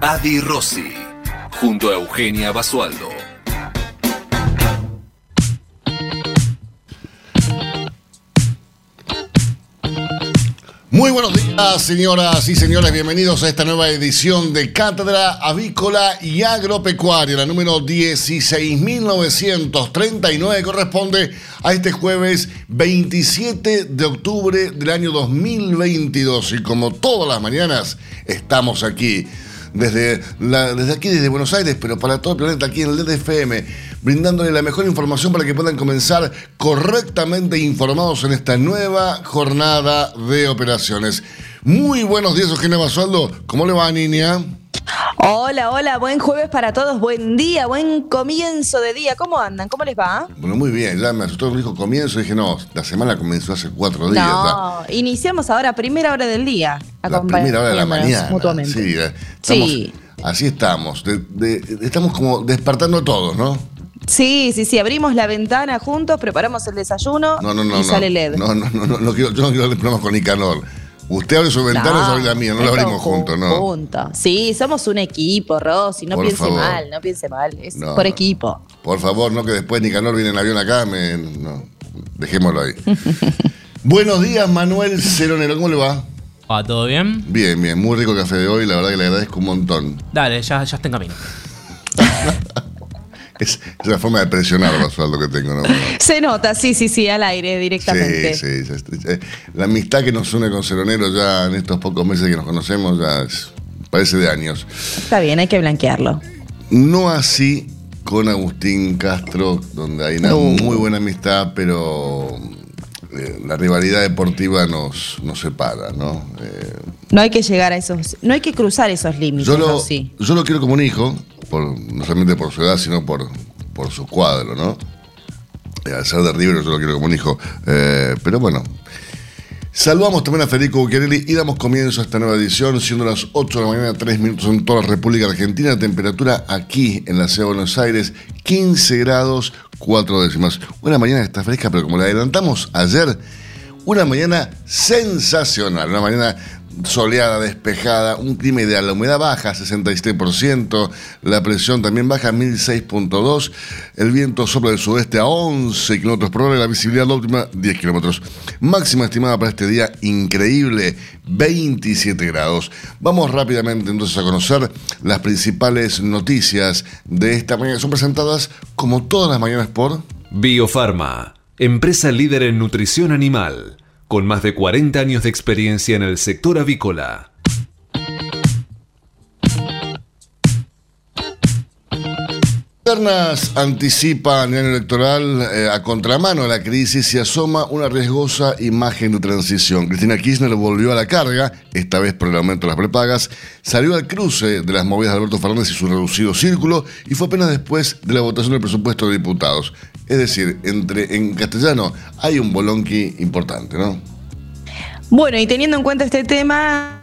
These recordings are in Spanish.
Adi Rossi, junto a Eugenia Basualdo. Muy buenos días, señoras y señores. Bienvenidos a esta nueva edición de Cátedra Avícola y Agropecuaria. La número 16.939 corresponde a este jueves 27 de octubre del año 2022. Y como todas las mañanas, estamos aquí desde, desde aquí, desde Buenos Aires, pero para todo el planeta, aquí en el DFM, brindándole la mejor información para que puedan comenzar correctamente informados en esta nueva jornada de operaciones. Muy buenos días, Eugenia Basualdo. ¿Cómo le va, niña? Hola, hola, buen jueves para todos, buen día, buen comienzo de día. ¿Cómo andan? ¿Cómo les va? Bueno, muy bien, ya me asustó, dijo comienzo y dije, no, la semana comenzó hace cuatro días. No, iniciamos ahora, primera hora del día. La primera hora de la mañana. Mutuamente. Sí, eh, sí. Así estamos, estamos como despertando todos, ¿no? Sí, sí, sí, abrimos la ventana juntos, preparamos el desayuno no, no, no, y sale LED. No, no, no, no, no, quiero, yo no quiero problemas con Nicanor. Usted abre su ventana, yo abro la mía, no la abrimos juntos, ¿no? Juntos. Sí, somos un equipo, Rosy, no piense mal, no piense mal, es por equipo. Por favor, no que después Nicanor viene en avión acá, me, no, dejémoslo ahí. Buenos días, Manuel Ceronero, ¿cómo le va? ¿Va todo bien? Bien, bien, muy rico el café de hoy, la verdad que le agradezco un montón. Dale, ya, ya está en camino. Es, la forma de presionar, lo que tengo, ¿no? Se nota, sí, sí, sí, al aire directamente. Sí, sí, sí. La amistad que nos une con Ceronero ya en estos pocos meses que nos conocemos ya parece de años. Está bien, hay que blanquearlo. No así con Agustín Castro, donde hay una muy buena amistad, pero eh, la rivalidad deportiva nos, nos separa, ¿no? Eh, no hay que llegar a esos, no hay que cruzar esos límites, yo lo, sí. Yo lo quiero como un hijo, no solamente por su edad, sino por, por su cuadro, ¿no? Eh, al ser de River yo lo quiero como un hijo. Eh, pero bueno. Saludamos también a Federico Bucchiarelli y damos comienzo a esta nueva edición, siendo las 8 de la mañana, 3 minutos en toda la República Argentina. Temperatura aquí en la ciudad de Buenos Aires, 15 grados, 4 décimas. Una mañana está fresca, pero como la adelantamos ayer, una mañana sensacional, una mañana soleada, despejada, un clima ideal. La humedad baja, 67%, la presión también baja, 1006.2, el viento sopla del sudeste a 11 km por hora la visibilidad óptima, 10 kilómetros. Máxima estimada para este día, increíble, 27 grados. Vamos rápidamente entonces a conocer las principales noticias de esta mañana. Son presentadas como todas las mañanas por... Biofarma, empresa líder en nutrición animal con más de 40 años de experiencia en el sector avícola. Internas anticipan el electoral eh, a contramano de la crisis y asoma una riesgosa imagen de transición. Cristina Kirchner volvió a la carga, esta vez por el aumento de las prepagas, salió al cruce de las movidas de Alberto Fernández y su reducido círculo y fue apenas después de la votación del presupuesto de diputados. Es decir, entre, en castellano hay un bolonqui importante, ¿no? Bueno, y teniendo en cuenta este tema,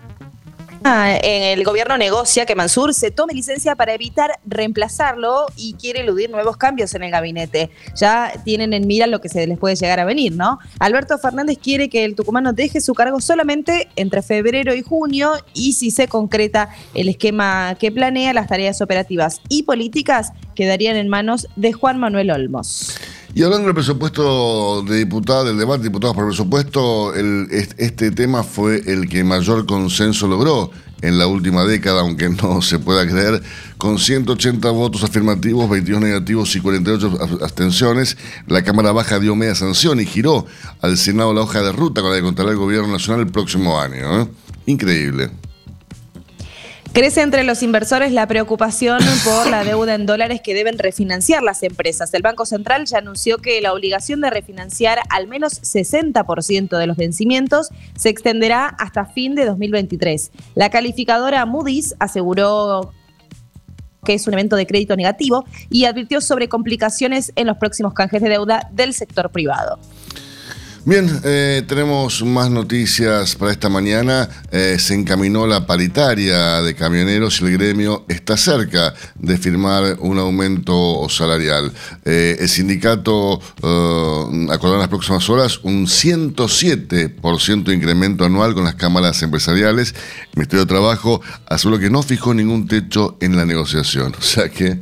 en el gobierno negocia que Mansur se tome licencia para evitar reemplazarlo y quiere eludir nuevos cambios en el gabinete. Ya tienen en mira lo que se les puede llegar a venir, ¿no? Alberto Fernández quiere que el tucumano deje su cargo solamente entre febrero y junio y si se concreta el esquema que planea, las tareas operativas y políticas quedarían en manos de Juan Manuel Olmos. Y hablando del presupuesto de diputados, del debate de diputados por el presupuesto, este tema fue el que mayor consenso logró en la última década, aunque no se pueda creer, con 180 votos afirmativos, 22 negativos y 48 abstenciones, la Cámara Baja dio media sanción y giró al Senado la hoja de ruta con la que contará el Gobierno Nacional el próximo año. ¿eh? Increíble. Crece entre los inversores la preocupación por la deuda en dólares que deben refinanciar las empresas. El Banco Central ya anunció que la obligación de refinanciar al menos 60% de los vencimientos se extenderá hasta fin de 2023. La calificadora Moody's aseguró que es un evento de crédito negativo y advirtió sobre complicaciones en los próximos canjes de deuda del sector privado. Bien, eh, tenemos más noticias para esta mañana. Eh, se encaminó la paritaria de camioneros y el gremio está cerca de firmar un aumento salarial. Eh, el sindicato acordará en las próximas horas un 107% de incremento anual con las cámaras empresariales. El Ministerio de Trabajo aseguró que no fijó ningún techo en la negociación. O sea que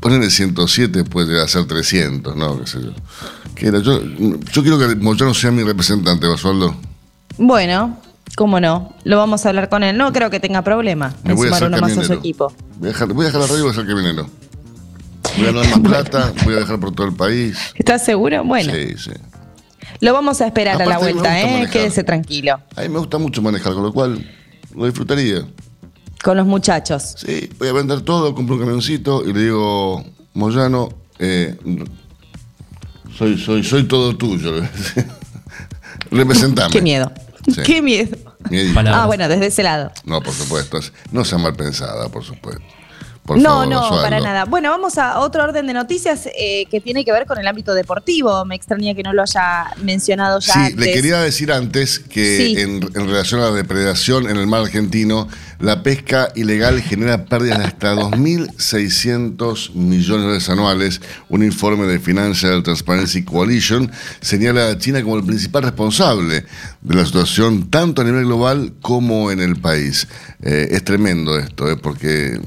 ponerle 107 puede llegar a ser 300, ¿no? ¿Qué sé yo? Yo, yo quiero que Moyano sea mi representante, Basualdo. Bueno, cómo no. Lo vamos a hablar con él. No creo que tenga problema Me voy a sumar hacer uno más a su camionero. equipo. Voy a dejar, voy a dejar la radio y voy a ser camionero. Voy a ganar más plata, voy a dejar por todo el país. ¿Estás seguro? Bueno, Sí, sí. lo vamos a esperar a la Aparte, me vuelta, gusta ¿eh? manejar. Quédese tranquilo. A mí me gusta mucho manejar, con lo cual lo disfrutaría. Con los muchachos. Sí, voy a vender todo, compro un camioncito y le digo, Moyano, eh, soy, soy, soy todo tuyo. Representame. Qué miedo. Sí. Qué miedo. Miedito. Ah, bueno, desde ese lado. No, por supuesto. No sea mal pensada, por supuesto. Por no, favor, no, para nada. Bueno, vamos a otro orden de noticias eh, que tiene que ver con el ámbito deportivo. Me extraña que no lo haya mencionado ya Sí, antes. le quería decir antes que Sí. en, en relación a la depredación en el mar argentino, la pesca ilegal genera pérdidas de hasta 2.600 millones de dólares anuales. Un informe de Financial Transparency Coalition señala a China como el principal responsable de la situación tanto a nivel global como en el país. Eh, es tremendo esto, eh, porque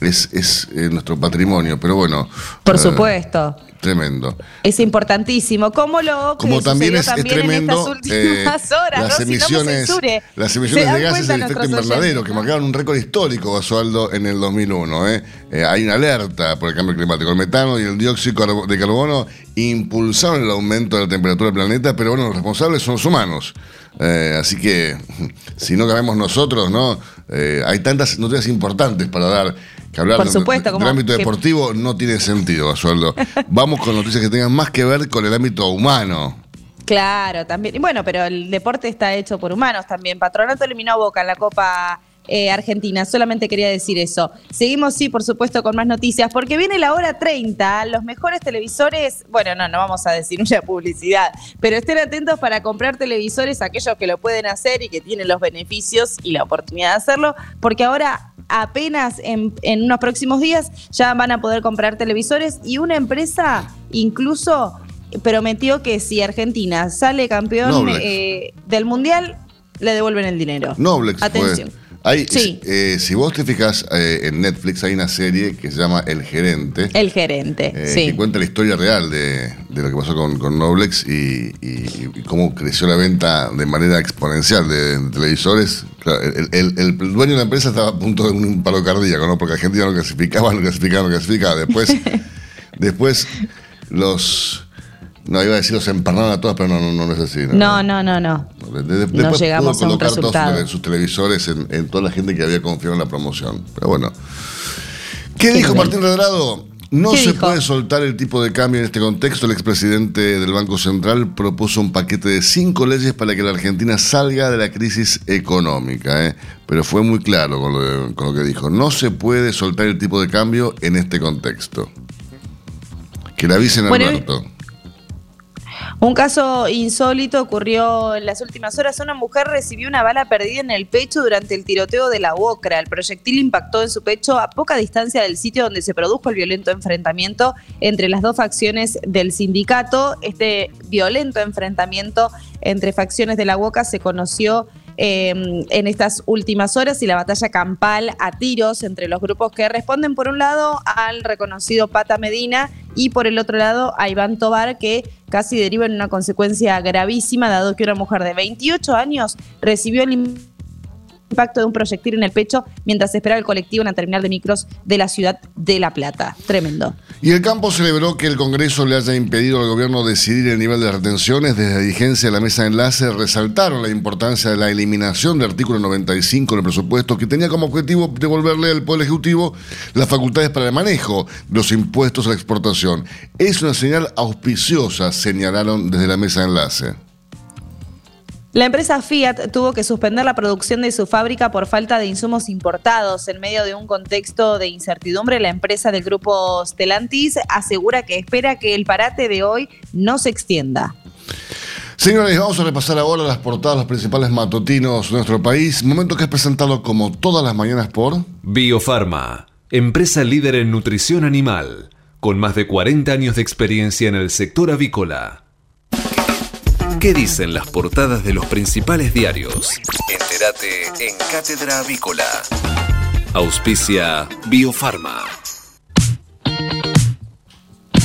es, es eh, nuestro patrimonio, pero bueno. Por eh, supuesto. Tremendo. Es importantísimo. ¿Cómo lo que Como también es, es también en tremendo estas últimas eh, horas, las ¿no? Si no me emisiones, las ¿Se emisiones de gases cuenta de efecto invernadero que marcaron un récord histórico, Basualdo, en el 2001. ¿eh? Eh, hay una alerta por el cambio climático. El metano y el dióxido de carbono impulsaron el aumento de la temperatura del planeta, pero bueno, los responsables son los humanos. Eh, así que, si no cambiamos nosotros, ¿no? Eh, hay tantas noticias importantes para dar que hablar Por supuesto, de- como del ámbito que- deportivo no tiene sentido, Basualdo. Vamos con noticias que tengan más que ver con el ámbito humano. Claro, también. Y Bueno, pero el deporte está hecho por humanos también. Patronato eliminó a Boca en la Copa eh, Argentina. Solamente quería decir eso. Seguimos, sí, por supuesto, con más noticias, porque viene la hora 30. Los mejores televisores, bueno, no, no vamos a decir una publicidad, pero estén atentos para comprar televisores, aquellos que lo pueden hacer y que tienen los beneficios y la oportunidad de hacerlo, porque ahora apenas en, en unos próximos días ya van a poder comprar televisores y una empresa incluso prometió que si Argentina sale campeón eh, del mundial, le devuelven el dinero. Noblex Atención. fue. Hay, Sí. eh, si vos te fijas eh, en Netflix, hay una serie que se llama El Gerente. El gerente, eh, sí. que cuenta la historia real de, de lo que pasó con, con Noblex y, y- y cómo creció la venta de manera exponencial de, de televisores. Claro, el, el- el dueño de la empresa estaba a punto de un paro cardíaco, ¿no? Porque Argentina no clasificaba, no clasificaba, no clasificaba. Después, después los. No, iba a decir los empernaron a todos, pero no, no, no es así. No, no, no, no. de- de- después llegamos pudo a un colocar todos sus, resultado. tele- sus televisores en, en toda la gente que había confiado en la promoción. Pero bueno. ¿Qué, Qué dijo. Martín Redrado? No ¿Qué se dijo? puede soltar el tipo de cambio en este contexto. El expresidente del Banco Central propuso un paquete de cinco leyes para que la Argentina salga de la crisis económica. ¿eh? Pero fue muy claro con lo, con lo que dijo. No se puede soltar el tipo de cambio en este contexto. Que le avisen a Bueno, Alberto. Un caso insólito ocurrió en las últimas horas. Una mujer recibió una bala perdida en el pecho durante el tiroteo de la UOCRA. El proyectil impactó en su pecho a poca distancia del sitio donde se produjo el violento enfrentamiento entre las dos facciones del sindicato. Este violento enfrentamiento entre facciones de la UOCRA se conoció eh, en estas últimas horas y la batalla campal a tiros entre los grupos que responden por un lado al reconocido Pata Medina y por el otro lado a Iván Tobar que casi deriva en una consecuencia gravísima dado que una mujer de 28 años recibió el impacto de un proyectil en el pecho mientras esperaba el colectivo en la terminal de micros de la ciudad de La Plata. Tremendo. Y el campo celebró que el Congreso le haya impedido al gobierno decidir el nivel de retenciones. Desde la dirigencia de la mesa de enlace resaltaron la importancia de la eliminación del artículo 95 del presupuesto, que tenía como objetivo devolverle al Poder Ejecutivo las facultades para el manejo de los impuestos a la exportación. Es una señal auspiciosa, señalaron desde la mesa de enlace. La empresa Fiat tuvo que suspender la producción de su fábrica por falta de insumos importados. En medio de un contexto de incertidumbre, la empresa del grupo Stellantis asegura que espera que el parate de hoy no se extienda. Señores, vamos a repasar ahora las portadas de los principales matutinos de nuestro país. Momento que es presentado como todas las mañanas por Biofarma, empresa líder en nutrición animal, con más de 40 años de experiencia en el sector avícola. ¿Qué dicen las portadas de los principales diarios? Entérate en Cátedra Avícola. Auspicia Biofarma.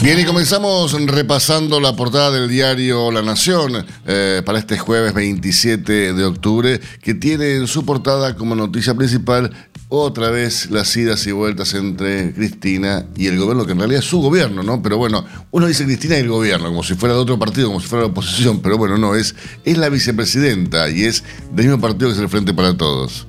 Bien, y comenzamos repasando la portada del diario La Nación eh, para este jueves 27 de octubre, que tiene en su portada como noticia principal otra vez las idas y vueltas entre Cristina y el gobierno, que en realidad es su gobierno, ¿no? Pero bueno, uno dice Cristina y el gobierno, como si fuera de otro partido, como si fuera la oposición, pero bueno, no, es, es la vicepresidenta y es del mismo partido que es el Frente para Todos.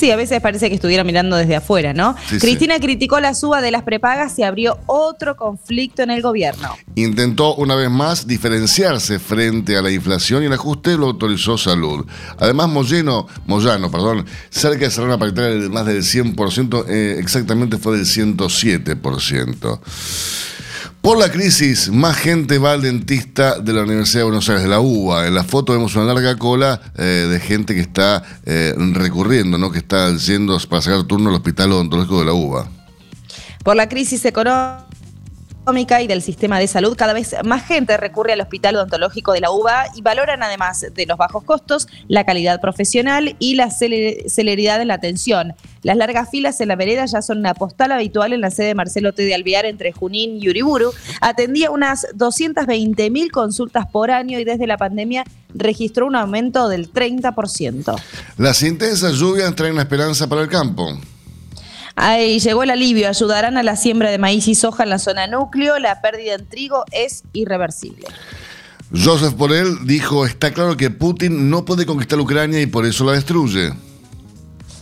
Sí, a veces parece que estuviera mirando desde afuera, ¿no? Sí, Cristina criticó la suba de las prepagas y abrió otro conflicto en el gobierno. Intentó una vez más diferenciarse frente a la inflación y el ajuste lo autorizó Salud. Además, Moyano, Moyano perdón, cerca de cerrar una paritaria de más del 100%, eh, exactamente fue del 107%. Por la crisis, más gente va al dentista de la Universidad de Buenos Aires, de la UBA. En la foto vemos una larga cola eh, de gente que está eh, recurriendo, ¿no? que está yendo para sacar turno al hospital odontológico de la UBA. Por la crisis económica y del sistema de salud, cada vez más gente recurre al hospital odontológico de la UBA y valoran además de los bajos costos, la calidad profesional y la celeridad en la atención. Las largas filas en la vereda ya son una postal habitual en la sede de Marcelo T. de Alvear entre Junín y Uriburu. Atendía unas 220 mil consultas por año y desde la pandemia registró un aumento del 30%. Las intensas lluvias traen esperanza para el campo. Ahí llegó el alivio, ayudarán a la siembra de maíz y soja en la zona núcleo, la pérdida en trigo es irreversible. Joseph Borrell dijo, está claro que Putin no puede conquistar Ucrania y por eso la destruye.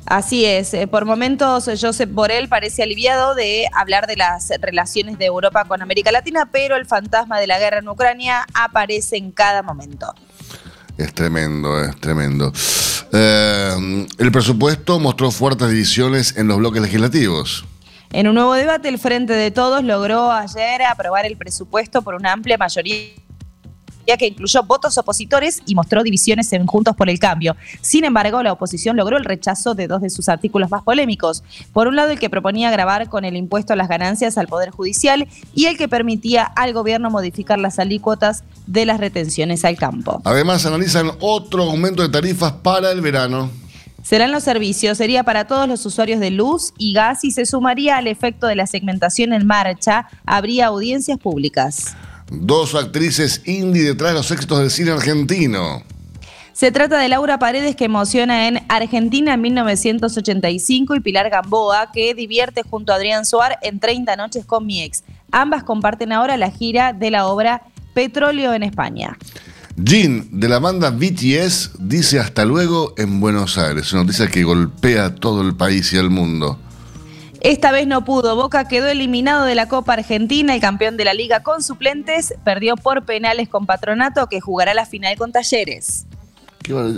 Así es, eh, por momentos Joseph Borrell parece aliviado de hablar de las relaciones de Europa con América Latina, pero el fantasma de la guerra en Ucrania aparece en cada momento. Es tremendo, es tremendo. Eh, el presupuesto mostró fuertes divisiones en los bloques legislativos. En un nuevo debate, el Frente de Todos logró ayer aprobar el presupuesto por una amplia mayoría que incluyó votos opositores y mostró divisiones en Juntos por el Cambio. Sin embargo, la oposición logró el rechazo de dos de sus artículos más polémicos. Por un lado, el que proponía grabar con el impuesto a las ganancias al Poder Judicial y el que permitía al gobierno modificar las alícuotas de las retenciones al campo. Además, analizan otro aumento de tarifas para el verano. Serán los servicios, sería para todos los usuarios de luz y gas y se sumaría al efecto de la segmentación en marcha, habría audiencias públicas. Dos actrices indie detrás de los éxitos del cine argentino. Se trata de Laura Paredes que emociona en Argentina en 1985 y Pilar Gamboa que divierte junto a Adrián Suar en 30 noches con mi ex. Ambas comparten ahora la gira de la obra Petróleo en España. Jin, de la banda BTS, dice hasta luego en Buenos Aires, una noticia que golpea a todo el país y al mundo. Esta vez no pudo. Boca quedó eliminado de la Copa Argentina. El campeón de la liga con suplentes perdió por penales con Patronato que jugará la final con Talleres.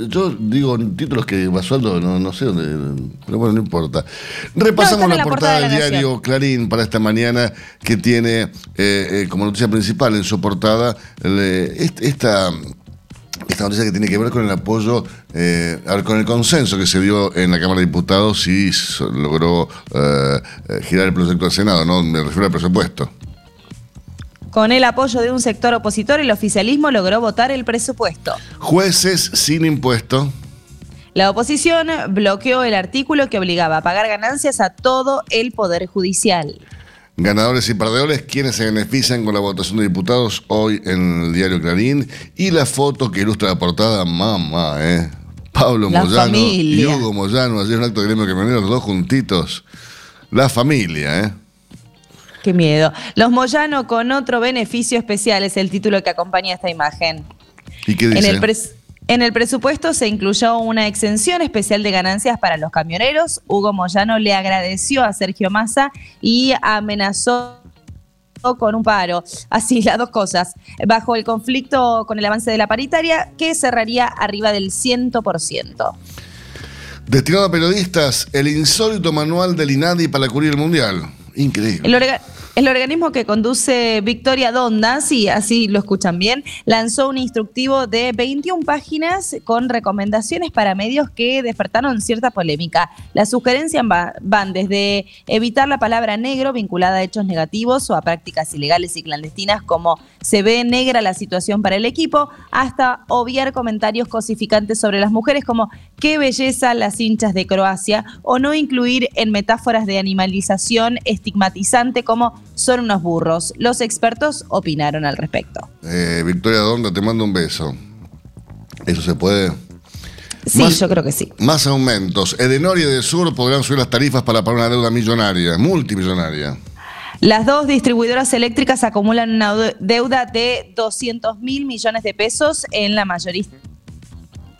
Yo digo títulos que Basualdo no, no sé dónde, pero bueno, no importa. Repasamos No, la, la portada portada de del diario Nación. Clarín para esta mañana que tiene eh, eh, como noticia principal en su portada el, est- esta, esta noticia que tiene que ver con el apoyo, eh, con el consenso que se dio en la Cámara de Diputados y logró eh, eh, girar el proyecto del Senado, ¿no? Me refiero al presupuesto. Con el apoyo de un sector opositor, el oficialismo logró votar el presupuesto. Jueces sin impuesto. La oposición bloqueó el artículo que obligaba a pagar ganancias a todo el Poder Judicial. Ganadores y perdedores, quienes se benefician con la votación de diputados hoy en el diario Clarín. Y la foto que ilustra la portada, mamá, ¿eh? Pablo La Moyano y familia. Hugo Moyano, ayer en un acto de gremio camionero, los dos juntitos. La familia, ¿eh? Qué miedo. Los Moyano con otro beneficio especial es el título que acompaña esta imagen. ¿Y qué En dice? el, pres- en el presupuesto se incluyó una exención especial de ganancias para los camioneros. Hugo Moyano le agradeció a Sergio Massa y amenazó con un paro. Así, las dos cosas. Bajo el conflicto con el avance de la paritaria, que cerraría arriba del 100%. Destinado a periodistas, el insólito manual del INADI para cubrir el Mundial. Increíble. El, el organismo que conduce Victoria Donda, sí, así lo escuchan bien, lanzó un instructivo de 21 páginas con recomendaciones para medios que despertaron cierta polémica. Las sugerencias va- van desde evitar la palabra negro vinculada a hechos negativos o a prácticas ilegales y clandestinas como se ve negra la situación para el equipo, hasta obviar comentarios cosificantes sobre las mujeres como qué belleza las hinchas de Croacia o no incluir en metáforas de animalización estigmatizante como son unos burros. Los expertos opinaron al respecto. Eh, Victoria Donda, te mando un beso. ¿Eso se puede? Sí, Más- yo creo que sí. Más aumentos. Edenor y Edesur podrán subir las tarifas para pagar una deuda millonaria, multimillonaria. Las dos distribuidoras eléctricas acumulan una de- deuda de 200 mil millones de pesos en la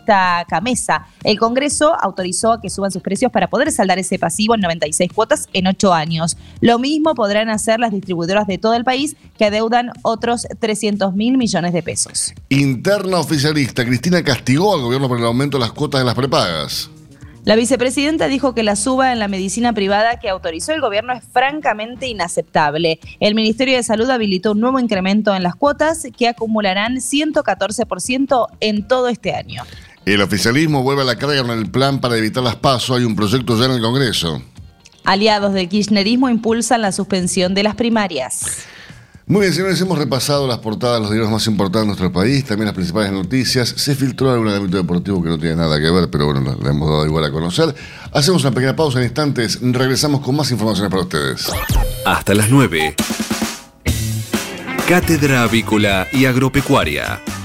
mayorista Camesa. El Congreso autorizó a que suban sus precios para poder saldar ese pasivo en 96 cuotas en 8 años. Lo mismo podrán hacer las distribuidoras de todo el país que adeudan otros 300 mil millones de pesos. Interna oficialista, Cristina castigó al gobierno por el aumento de las cuotas de las prepagas. La vicepresidenta dijo que la suba en la medicina privada que autorizó el gobierno es francamente inaceptable. El Ministerio de Salud habilitó un nuevo incremento en las cuotas que acumularán 114% en todo este año. El oficialismo vuelve a la carga con el plan para evitar las pasos. Hay un proyecto ya en el Congreso. Aliados del kirchnerismo impulsan la suspensión de las primarias. Muy bien, señores, hemos repasado las portadas de los diarios más importantes de nuestro país, también las principales noticias. Se filtró algún ámbito deportivo que no tiene nada que ver, pero bueno, la, la hemos dado igual a conocer. Hacemos una pequeña pausa en instantes, regresamos con más informaciones para ustedes. Hasta las 9. Cátedra Avícola y Agropecuaria.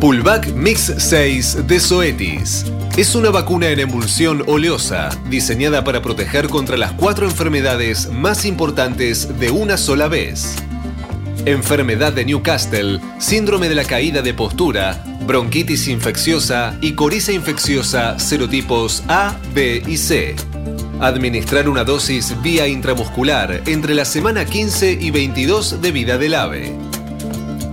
Pulvac Mix 6 de Zoetis. Es una vacuna en emulsión oleosa diseñada para proteger contra las cuatro enfermedades más importantes de una sola vez. Enfermedad de Newcastle, síndrome de la caída de postura, bronquitis infecciosa y coriza infecciosa serotipos A, B y C. Administrar una dosis vía intramuscular entre la semana 15 y 22 de vida del ave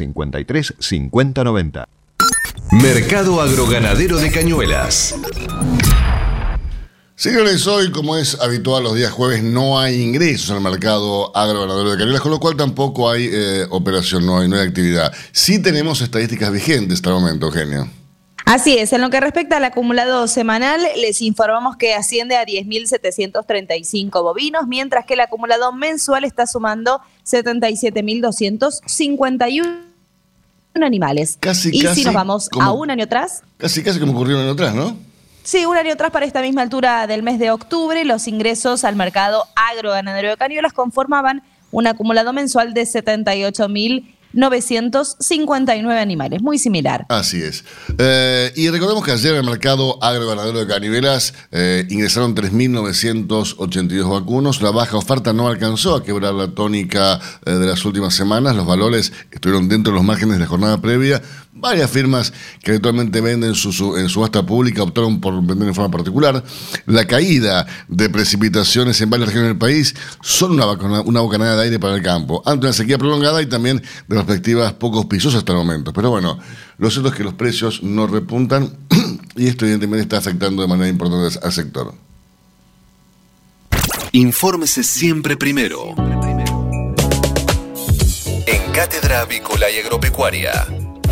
53 50 90. Mercado Agroganadero de Cañuelas. Señores, hoy, como es habitual los días jueves, no hay ingresos al mercado agroganadero de Cañuelas, con lo cual tampoco hay eh, operación, no hay, no hay actividad. Sí tenemos estadísticas vigentes hasta el momento, Eugenio. Así es, en lo que respecta al acumulado semanal, les informamos que asciende a 10.735 bovinos, mientras que el acumulado mensual está sumando 77.251 animales. Casi, y casi si nos vamos como- a un año atrás, Casi, casi como ocurrió en atrás, ¿no? Sí, un año atrás para esta misma altura del mes de octubre, los ingresos al mercado agroganadero de Cañuelas conformaban un acumulado mensual de 78.959 animales, muy similar. Así es. Eh, y recordemos que ayer en el mercado agroganadero de Cañuelas eh, ingresaron 3.982 vacunos. La baja oferta no alcanzó a quebrar la tónica eh, de las últimas semanas. Los valores estuvieron dentro de los márgenes de la jornada previa. Varias firmas que actualmente venden su, su- en subasta pública optaron por vender en forma particular. La caída de precipitaciones en varias regiones del país son una, una bocanada de aire para el campo, ante una sequía prolongada y también de perspectivas poco auspiciosas hasta el momento. Pero bueno, lo cierto es que los precios no repuntan y esto evidentemente está afectando de manera importante al sector. Infórmese siempre primero. En Cátedra Avícola y Agropecuaria.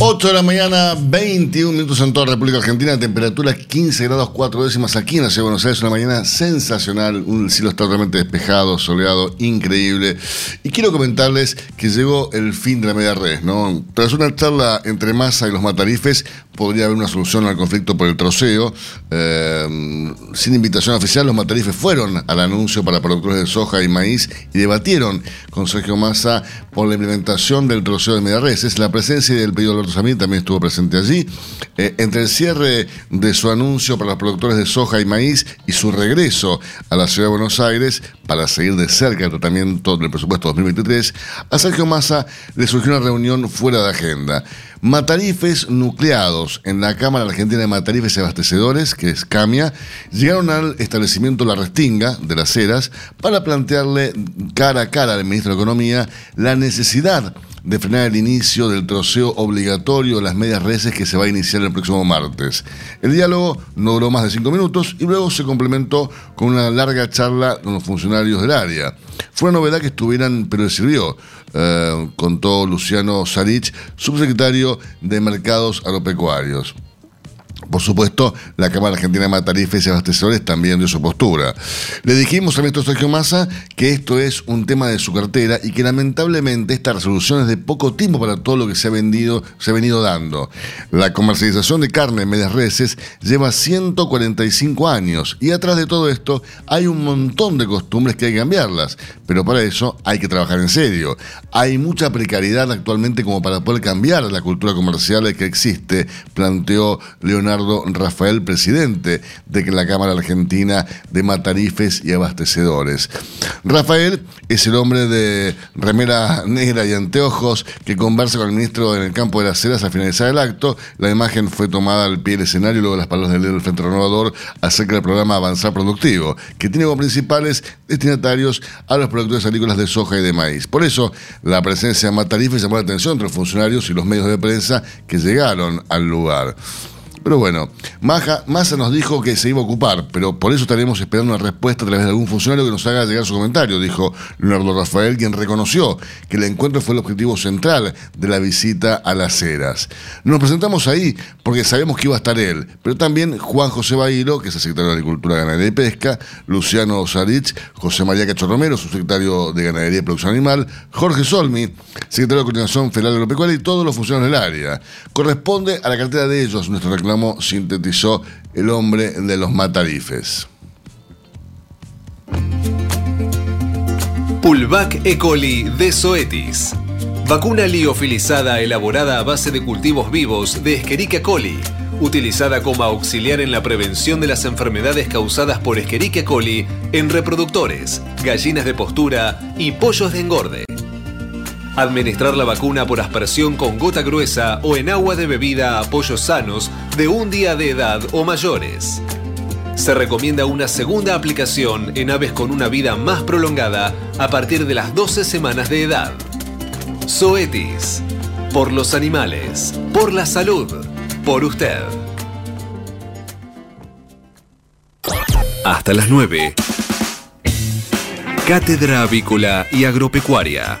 8 de la mañana, 21 minutos en toda la República Argentina, temperatura 15 grados 4 décimas aquí en la Ciudad de Buenos Aires, una mañana sensacional, un cielo está totalmente despejado, soleado, increíble. Y quiero comentarles que llegó el fin de la media red, ¿no? Tras una charla entre Massa y los matarifes, podría haber una solución al conflicto por el troceo. Eh, sin invitación oficial, los matarifes fueron al anuncio para productores de soja y maíz y debatieron con Sergio Massa por la implementación del troceo de media res. La presencia del pedido Samir también estuvo presente allí. Eh, entre el cierre de su anuncio para los productores de soja y maíz y su regreso a la ciudad de Buenos Aires para seguir de cerca el tratamiento del presupuesto 2023, a Sergio Massa le surgió una reunión fuera de agenda. Matarifes nucleados en la Cámara Argentina de Matarifes y Abastecedores, que es CAMIA, llegaron al establecimiento La Restinga de las Heras para plantearle cara a cara al ministro de Economía la necesidad de frenar el inicio del troceo obligatorio de las medias reses que se va a iniciar el próximo martes. El diálogo no duró más de cinco minutos y luego se complementó con una larga charla con los funcionarios del área. Fue una novedad que estuvieran, pero le sirvió, eh, contó Luciano Sarich, subsecretario de Mercados Agropecuarios. Por supuesto, la Cámara Argentina de Matarifes y Abastecedores también dio su postura. Le dijimos al ministro Sergio Massa que esto es un tema de su cartera y que lamentablemente esta resolución es de poco tiempo para todo lo que se ha, vendido, se ha venido dando. La comercialización de carne en medias reses lleva 145 años y atrás de todo esto hay un montón de costumbres que hay que cambiarlas, pero para eso hay que trabajar en serio. Hay mucha precariedad actualmente como para poder cambiar la cultura comercial que existe, planteó Leonardo Rafael, presidente de la Cámara Argentina de Matarifes y Abastecedores. Rafael es el hombre de remera negra y anteojos que conversa con el ministro en el campo de las Heras al finalizar el acto. La imagen fue tomada al pie del escenario luego de las palabras del líder del Renovador acerca del programa Avanzar Productivo, que tiene como principales destinatarios a los productores agrícolas de soja y de maíz. Por eso, la presencia de Matarifes llamó la atención entre los funcionarios y los medios de prensa que llegaron al lugar. Pero bueno, Maja, Massa nos dijo que se iba a ocupar, pero por eso estaremos esperando una respuesta a través de algún funcionario que nos haga llegar su comentario, dijo Leonardo Rafael, quien reconoció que el encuentro fue el objetivo central de la visita a las Heras. Nos presentamos ahí porque sabemos que iba a estar él, pero también Juan José Bailo, que es el secretario de Agricultura, Ganadería y Pesca, Luciano Sarich, José María Cacho Romero, subsecretario de Ganadería y Producción Animal, Jorge Solmi, secretario de Coordinación Federal Agropecuaria y todos los funcionarios del área. Corresponde a la cartera de ellos nuestro reclamo sintetizó el hombre de los matarifes. Pulvac E. coli de Zoetis. Vacuna liofilizada elaborada a base de cultivos vivos de Escherichia coli, utilizada como auxiliar en la prevención de las enfermedades causadas por Escherichia coli en reproductores, gallinas de postura y pollos de engorde. Administrar la vacuna por aspersión con gota gruesa o en agua de bebida a pollos sanos de un día de edad o mayores. Se recomienda una segunda aplicación en aves con una vida más prolongada a partir de las 12 semanas de edad. Zoetis. Por los animales. Por la salud. Por usted. Hasta las 9. Cátedra Avícola y Agropecuaria.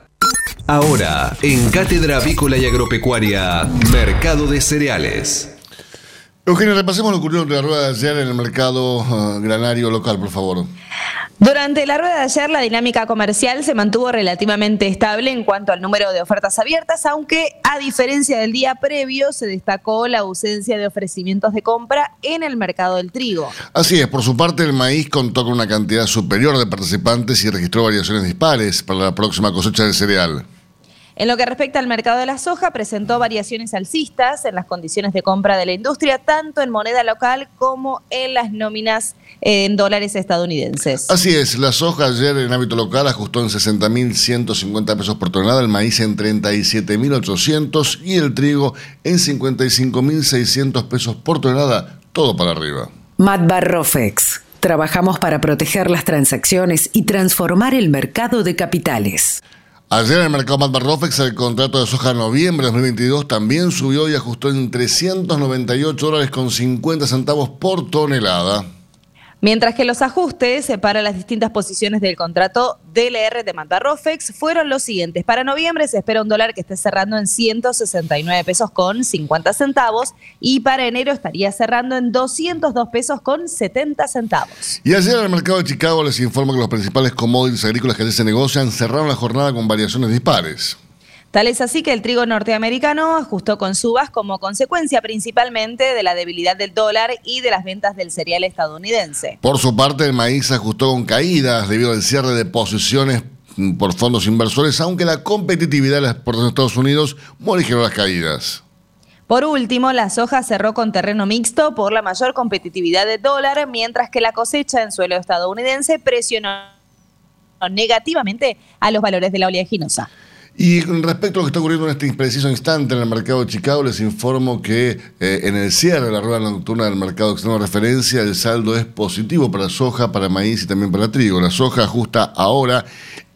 Ahora, en Cátedra Avícola y Agropecuaria, Mercado de Cereales. Eugenio, repasemos lo ocurrido entre la rueda de ayer en el mercado ah, granario local, por favor. Durante la rueda de ayer, la dinámica comercial se mantuvo relativamente estable en cuanto al número de ofertas abiertas, aunque a diferencia del día previo, se destacó la ausencia de ofrecimientos de compra en el mercado del trigo. Así es, por su parte, el maíz contó con una cantidad superior de participantes y registró variaciones dispares para la próxima cosecha de cereal. En lo que respecta al mercado de la soja, presentó variaciones alcistas en las condiciones de compra de la industria, tanto en moneda local como en las nóminas en dólares estadounidenses. Así es, la soja ayer en ámbito local ajustó en 60.150 pesos por tonelada, el maíz en 37.800 y el trigo en 55.600 pesos por tonelada, todo para arriba. Rofex. Trabajamos para proteger las transacciones y transformar el mercado de capitales. Ayer en el mercado Matbar Rofex el contrato de soja noviembre de 2022 también subió y ajustó en 398 dólares con 50 centavos por tonelada. Mientras que los ajustes para las distintas posiciones del contrato DLR de Mandarrofex fueron los siguientes. Para noviembre se espera un dólar que esté cerrando en 169 pesos con 50 centavos y para enero estaría cerrando en 202 pesos con 70 centavos. Y ayer en el mercado de Chicago les informo que los principales commodities agrícolas que allí se negocian cerraron la jornada con variaciones dispares. Tal es así que el trigo norteamericano ajustó con subas como consecuencia principalmente de la debilidad del dólar y de las ventas del cereal estadounidense. Por su parte, el maíz ajustó con caídas debido al cierre de posiciones por fondos inversores, aunque la competitividad de las exportaciones de Estados Unidos morigeró las caídas. Por último, la soja cerró con terreno mixto por la mayor competitividad del dólar, mientras que la cosecha en suelo estadounidense presionó negativamente a los valores de la oleaginosa. Y respecto a lo que está ocurriendo en este preciso instante en el mercado de Chicago, les informo que eh, en el cierre de la rueda nocturna del mercado externo de referencia, el saldo es positivo para soja, para maíz y también para trigo. La soja ajusta ahora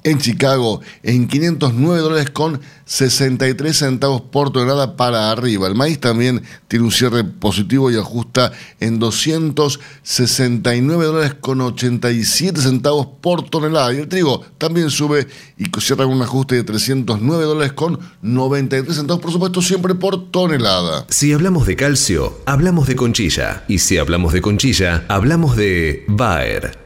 en Chicago en 509 dólares con 63 centavos por tonelada para arriba. El maíz también tiene un cierre positivo y ajusta en 269 dólares con 87 centavos por tonelada. Y el trigo también sube y cierra con un ajuste de 309 dólares con 93 centavos, por supuesto, siempre por tonelada. Si hablamos de calcio, hablamos de conchilla. Y si hablamos de conchilla, hablamos de Bayer.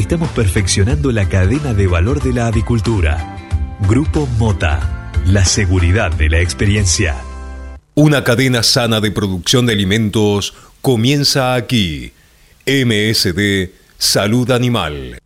estamos perfeccionando la cadena de valor de la avicultura. Grupo Mota, la seguridad de la experiencia. Una cadena sana de producción de alimentos comienza aquí. MSD Salud Animal.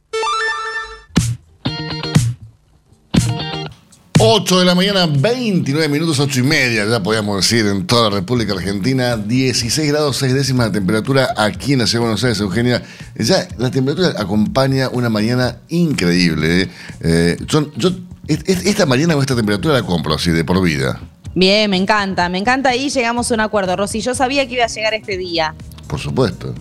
8 de la mañana, 29 minutos, 8 y media, ya podríamos decir, en toda la República Argentina, 16 grados 6 décimas de temperatura aquí en la ciudad de Buenos Aires, Eugenia. Ya la temperatura acompaña una mañana increíble. ¿eh? Eh, yo, yo- es- es- esta mañana con esta temperatura la compro así, de por vida, Bien, me encanta, me encanta y llegamos a un acuerdo, Rosy. Yo sabía que iba a llegar este día. por supuesto.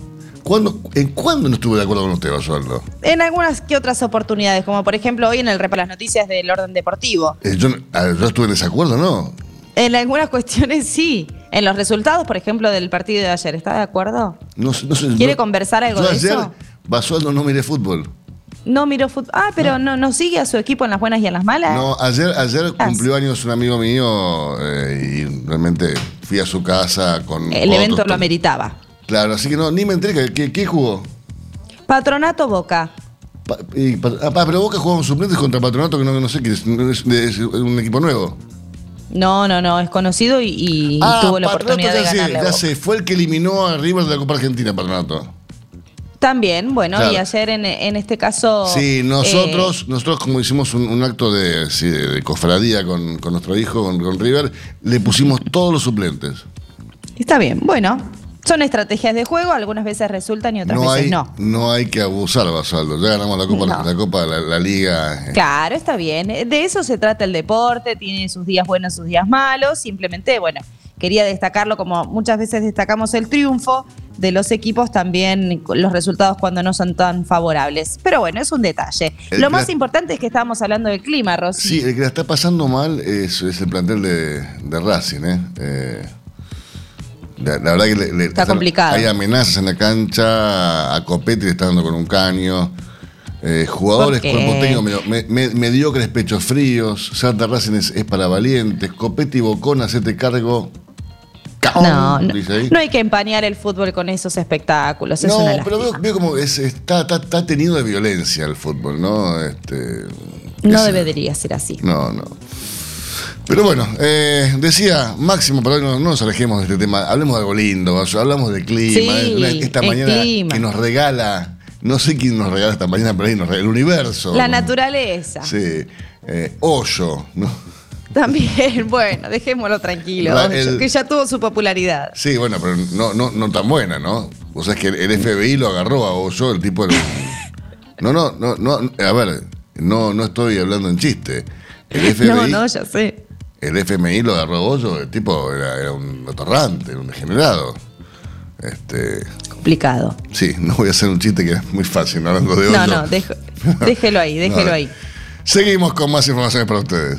¿Cuándo, ¿En cuándo no estuve de acuerdo con usted, Basualdo? En algunas que otras oportunidades, como por ejemplo hoy en el las noticias del orden deportivo. Eh, yo, yo estuve en desacuerdo, ¿no? En algunas cuestiones sí. En los resultados, por ejemplo, del partido de ayer, ¿está de acuerdo? No, sé- no sé, ¿Quiere no- conversar algo yo de ayer, eso? Basualdo no miré fútbol. No miró fútbol. Ah, pero no, no sigue a su equipo en las buenas y en las malas. No, ayer, ayer Ah, cumplió años un amigo mío eh, y realmente fui a su casa con. El otros evento lo ameritaba. Claro, así que no, ni me enteré que- que jugó. Patronato Boca. Pa- y pa- ah, pa, pero Boca jugó con suplentes contra Patronato, que no, no sé qué es, no es- es un equipo nuevo. No, no, no, es conocido y, y ah, tuvo la Patronato oportunidad de ya sé, ganarle a ya Boca. sé, fue el que eliminó a River de la Copa Argentina, Patronato. También, bueno, Claro. y ayer en, en este caso. Sí, eh, nosotros, nosotros como hicimos un, un acto de, sí, de- de cofradía con, con nuestro hijo, con, con River, le pusimos todos los suplentes. está bien, bueno. Son estrategias de juego, algunas veces resultan y otras No veces hay, no. no hay que abusar, Basaldo. Ya ganamos la Copa, No. la, Copa la, la Liga. eh, Claro, está bien. De eso se trata el deporte, tiene sus días buenos, sus días malos. Simplemente, bueno, quería destacarlo como muchas veces destacamos el triunfo de los equipos, también los resultados cuando no son tan favorables. Pero bueno, es un detalle. El Lo más importante es que estábamos hablando del clima, Rosy. Sí, el que la está pasando mal es, es el plantel de, de Racing, ¿eh? Eh, la, la verdad que le- le- Está complicado. Hay amenazas en la cancha, a Copetti le está dando con un caño. eh, jugadores cuerpo técnico medio- me- me- mediocres, pechos fríos. Salta Racing es, es para valientes. Copetti Bocón, hacete cargo. ¡Caón! No, no, no hay que empañar el fútbol con esos espectáculos. Es No, una pero veo, veo como es, está, está, está tenido de violencia el fútbol, ¿no? Este, No debería ser así. No, no. Pero bueno, eh, decía Máximo, pero no, no nos alejemos de este tema. Hablemos de algo lindo, hablamos de clima. Sí, una- esta mañana clima. que nos regala, no sé quién nos regala esta mañana, pero ahí nos regala el universo. La naturaleza. Sí. eh, hoyo, ¿no? También, bueno, dejémoslo tranquilo, La- el- que ya tuvo su popularidad. Sí, bueno, pero no, no, no tan buena, ¿no? O sea, es que el FBI lo agarró a Hoyo, el tipo. un- No, no, no, no, a ver, no, no estoy hablando en chiste. El FBI, No, no, ya sé. El FMI lo agarró Hoyo, el tipo era, era un atorrante, un degenerado. Este, Complicado. sí, no voy a hacer un chiste que es muy fácil, ¿no? hablando de No, Hoyo. no, dejo- déjelo ahí, déjelo No, ahí. Seguimos con más informaciones para ustedes.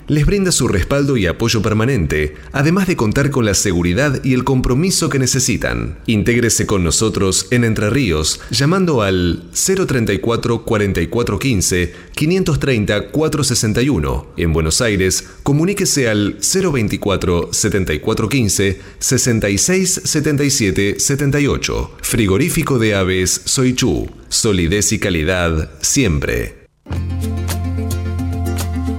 les brinda su respaldo y apoyo permanente, además de contar con la seguridad y el compromiso que necesitan. Intégrese con nosotros en Entre Ríos llamando al 034 4415 530 461. En Buenos Aires, comuníquese al 024 7415 66 77 78. Frigorífico de aves Soichu. Solidez y calidad siempre.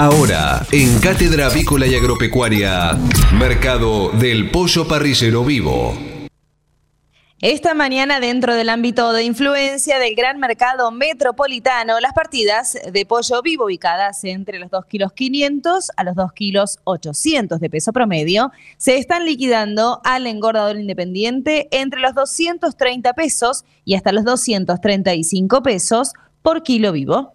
Ahora, en Cátedra Avícola y Agropecuaria, Mercado del Pollo Parrillero Vivo. Esta mañana, dentro del ámbito de influencia del gran mercado metropolitano, las partidas de pollo vivo ubicadas entre los 2 kilos 500 a los 2 kilos 800 de peso promedio se están liquidando al engordador independiente entre los 230 pesos y hasta los 235 pesos por kilo vivo.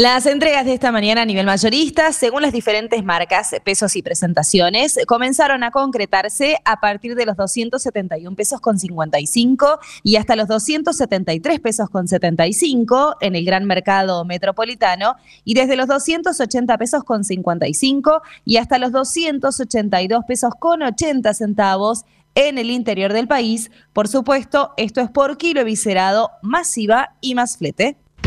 Las entregas de esta mañana a nivel mayorista, según las diferentes marcas, pesos y presentaciones, comenzaron a concretarse a partir de los 271 pesos con 55 y hasta los 273 pesos con 75 en el gran mercado metropolitano y desde los 280 pesos con 55 y hasta los 282 pesos con 80 centavos en el interior del país. Por supuesto, esto es por kilo viscerado, masiva y más flete.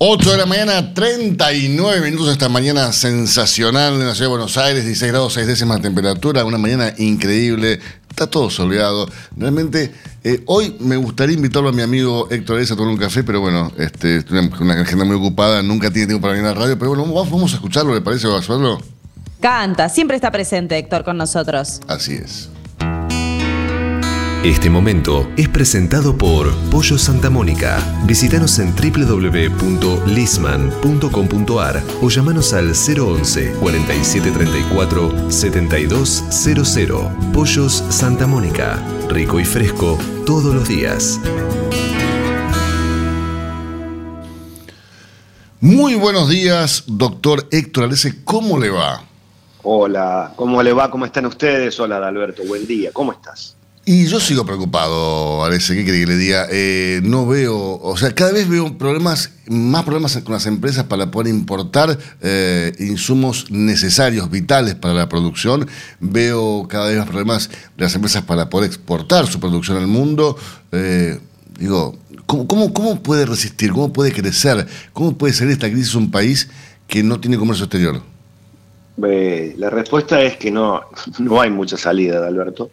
8 de la mañana, 39 minutos esta mañana sensacional en la ciudad de Buenos Aires, 16 grados 6 décimas de temperatura, una mañana increíble, está todo soleado. Realmente, eh, hoy me gustaría invitarlo a mi amigo Héctor Arias a tomar un café, pero bueno, este, una agenda muy ocupada, nunca tiene tiempo para venir a la radio, pero bueno, vamos, vamos a escucharlo, ¿le parece, Basualdo? Canta, siempre está presente Héctor con nosotros. Así es. Este momento es presentado por Pollo Santa Mónica. Visítanos en www.lisman.com.ar o llamanos al 011 4734 7200. Pollos Santa Mónica. Rico y fresco todos los días. Muy buenos días, doctor Héctor Alese. ¿Cómo le va? Hola, ¿cómo le va? ¿Cómo están ustedes? Hola, Alberto. Buen día. ¿Cómo estás? Y yo sigo preocupado, Alese, ¿qué quiere que le diga? Eh, no veo, o sea, cada vez veo problemas, más problemas con las empresas para poder importar eh, insumos necesarios, vitales para la producción. Veo cada vez más problemas de las empresas para poder exportar su producción al mundo. Eh, digo, ¿cómo, cómo, cómo puede resistir? ¿Cómo puede crecer? ¿Cómo puede salir esta crisis un país que no tiene comercio exterior? la respuesta es que no, no hay mucha salida, Alberto.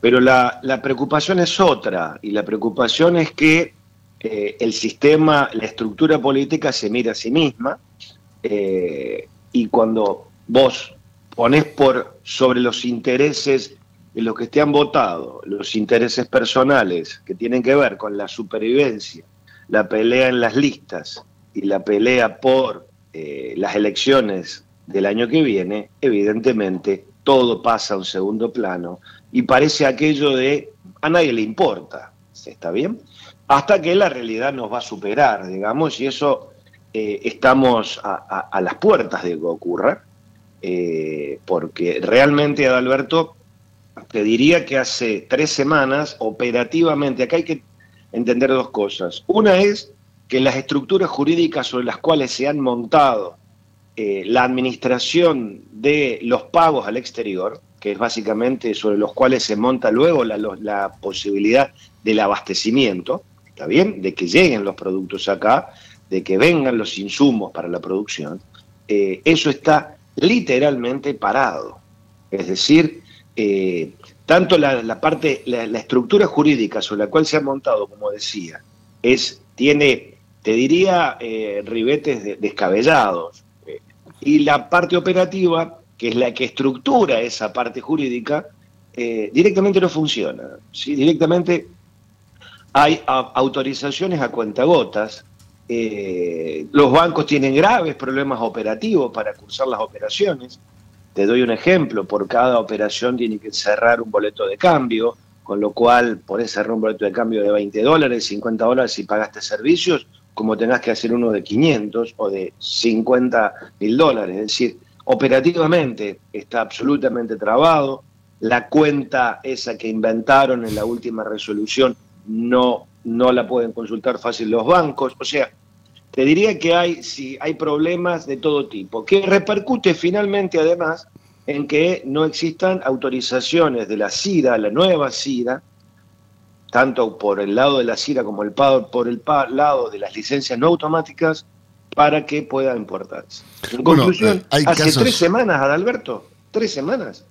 Pero la, preocupación es otra, y la preocupación es que eh, el sistema, la estructura política se mira a sí misma, eh, y cuando vos pones por sobre los intereses de los que te han votado, los intereses personales que tienen que ver con la supervivencia, la pelea en las listas y la pelea por eh, las elecciones del año que viene, evidentemente todo pasa a un segundo plano y parece aquello de a nadie le importa, ¿está bien? Hasta que la realidad nos va a superar, digamos, y eso eh, estamos a, las puertas de que ocurra, eh, porque realmente, Adalberto, te diría que hace tres semanas, operativamente, acá hay que entender dos cosas. Una es que las estructuras jurídicas sobre las cuales se han montado eh, la administración de los pagos al exterior, que es básicamente sobre los cuales se monta luego la, posibilidad del abastecimiento, ¿está bien? De que lleguen los productos acá, de que vengan los insumos para la producción, eh, eso está literalmente parado. Es decir, eh, tanto la, parte, la, estructura jurídica sobre la cual se ha montado, como decía, es, tiene, te diría, ribetes descabellados, y la parte operativa, que es la que estructura esa parte jurídica, eh, directamente no funciona. ¿sí? Directamente hay autorizaciones a cuentagotas, eh, los bancos tienen graves problemas operativos para cursar las operaciones. Te doy un ejemplo, por cada operación tiene que cerrar un boleto de cambio, con lo cual podés cerrar un boleto de cambio de 20 dólares, 50 dólares si pagaste servicios, como tengas que hacer uno de 500 o de 50 mil dólares. Es decir, operativamente está absolutamente trabado. La cuenta esa que inventaron en la última resolución no, no la pueden consultar fácil los bancos. O sea, te diría que hay, si hay problemas de todo tipo, que repercute finalmente además en que no existan autorizaciones de la SIDA, la nueva SIDA, tanto por el lado de la CIRA como el, por el lado de las licencias no automáticas, para que pueda importarse. En conclusión, eh, hace tres semanas, Adalberto, tres semanas,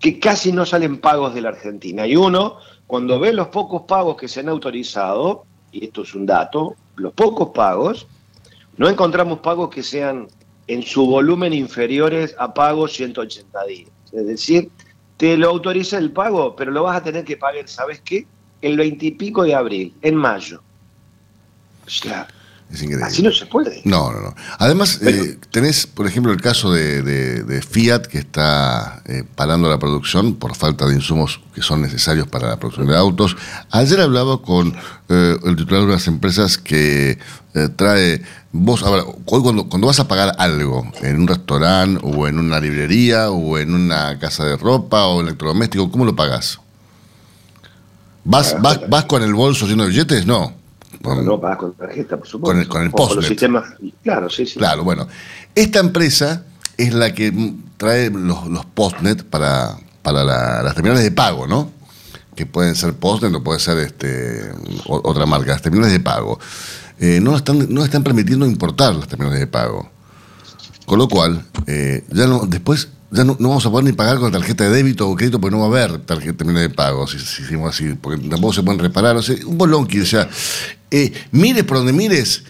que casi no salen pagos de la Argentina. Y uno, cuando ve los pocos pagos que se han autorizado, y esto es un dato, los pocos pagos, no encontramos pagos que sean en su volumen inferiores a pagos 180 días. Es decir, te lo autoriza el pago, pero lo vas a tener que pagar, ¿sabes qué? el veintipico de abril, en mayo. O sea, es increíble. Así no se puede. No, no, no. Además, eh, tenés, por ejemplo, el caso de, Fiat que está eh, parando la producción por falta de insumos que son necesarios para la producción de autos. Ayer hablaba con eh, el titular de unas empresas que trae. Vos, ahora, hoy cuando, cuando vas a pagar algo en un restaurante o en una librería o en una casa de ropa o electrodoméstico, ¿cómo lo pagas? ¿Vas, vas, vas con el bolso lleno de billetes? No. No, vas con tarjeta, por supuesto. Con el, con el postnet. claro, sí, sí. Claro, bueno. Esta empresa es la que trae los, los postnet para, para las terminales de pago, ¿no? que pueden ser Postnet o puede ser este, otra marca, las terminales de pago, eh, no, están, no están permitiendo importar las terminales de pago. Con lo cual, eh, ya no, después ya no, no vamos a poder ni pagar con tarjeta de débito o crédito porque no va a haber tarjeta terminal de pago, si, si hicimos así, porque tampoco se pueden reparar. O sea, un bolonqui, o sea, eh, mires por donde mires,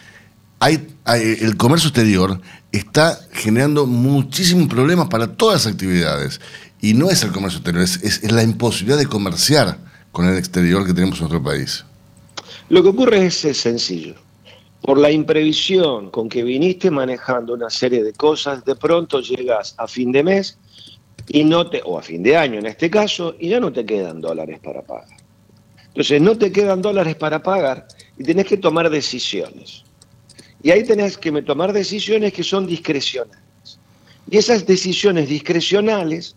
el comercio exterior está generando muchísimos problemas para todas las actividades. Y no es el comercio exterior, es, la imposibilidad de comerciar con el exterior que tenemos en nuestro país. Lo que ocurre es, sencillo. Por la imprevisión con que viniste manejando una serie de cosas, de pronto llegas a fin de mes y o a fin de año en este caso, y ya no te quedan dólares para pagar. Entonces no te quedan dólares para pagar y tenés que tomar decisiones. Y ahí tenés que tomar decisiones que son discrecionales. Y esas decisiones discrecionales,